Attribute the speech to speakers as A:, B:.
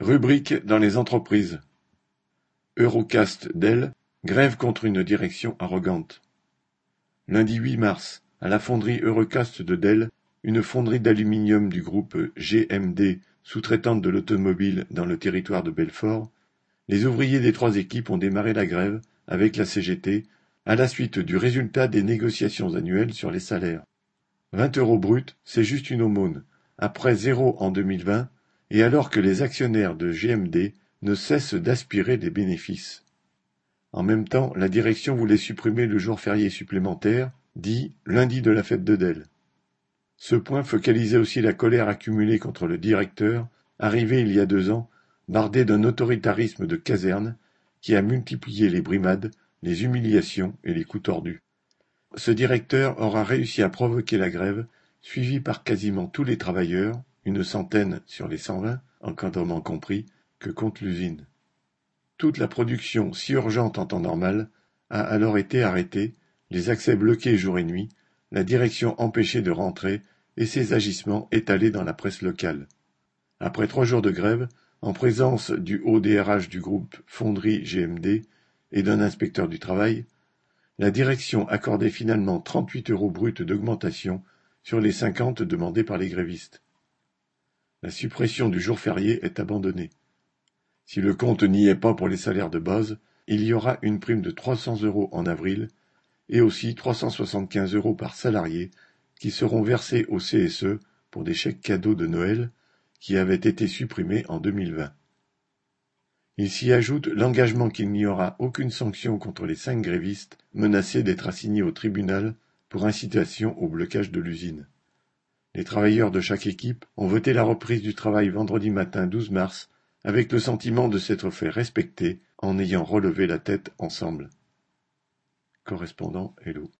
A: Rubrique dans les entreprises. Eurocast Dell, grève contre une direction arrogante. Lundi 8 mars, à la fonderie Eurocast de Dell, une fonderie d'aluminium du groupe GMD, sous-traitante de l'automobile dans le territoire de Belfort, les ouvriers des trois équipes ont démarré la grève avec la CGT à la suite du résultat des négociations annuelles sur les salaires. 20 euros brut, c'est juste une aumône, après zéro en 2020 et alors que les actionnaires de GMD ne cessent d'aspirer des bénéfices. En même temps, la direction voulait supprimer le jour férié supplémentaire, dit lundi de la fête de Dell. Ce point focalisait aussi la colère accumulée contre le directeur, arrivé il y a deux ans, bardé d'un autoritarisme de caserne, qui a multiplié les brimades, les humiliations et les coups tordus. Ce directeur aura réussi à provoquer la grève, suivi par quasiment tous les travailleurs, une centaine sur les cent vingt, encadrement compris, que compte l'usine. Toute la production, si urgente en temps normal, a alors été arrêtée, les accès bloqués jour et nuit, la direction empêchée de rentrer et ses agissements étalés dans la presse locale. Après trois jours de grève, en présence du haut DRH du groupe Fonderie GMD et d'un inspecteur du travail, la direction accordait finalement 38 euros bruts d'augmentation sur les 50 demandés par les grévistes. La suppression du jour férié est abandonnée. Si le compte n'y est pas pour les salaires de base, il y aura une prime de 300 euros en avril et aussi 375 euros par salarié qui seront versés au CSE pour des chèques cadeaux de Noël qui avaient été supprimés en 2020. Il s'y ajoute l'engagement qu'il n'y aura aucune sanction contre les cinq grévistes menacés d'être assignés au tribunal pour incitation au blocage de l'usine. Les travailleurs de chaque équipe ont voté la reprise du travail vendredi matin 12 mars avec le sentiment de s'être fait respecter en ayant relevé la tête ensemble. Correspondant Hello.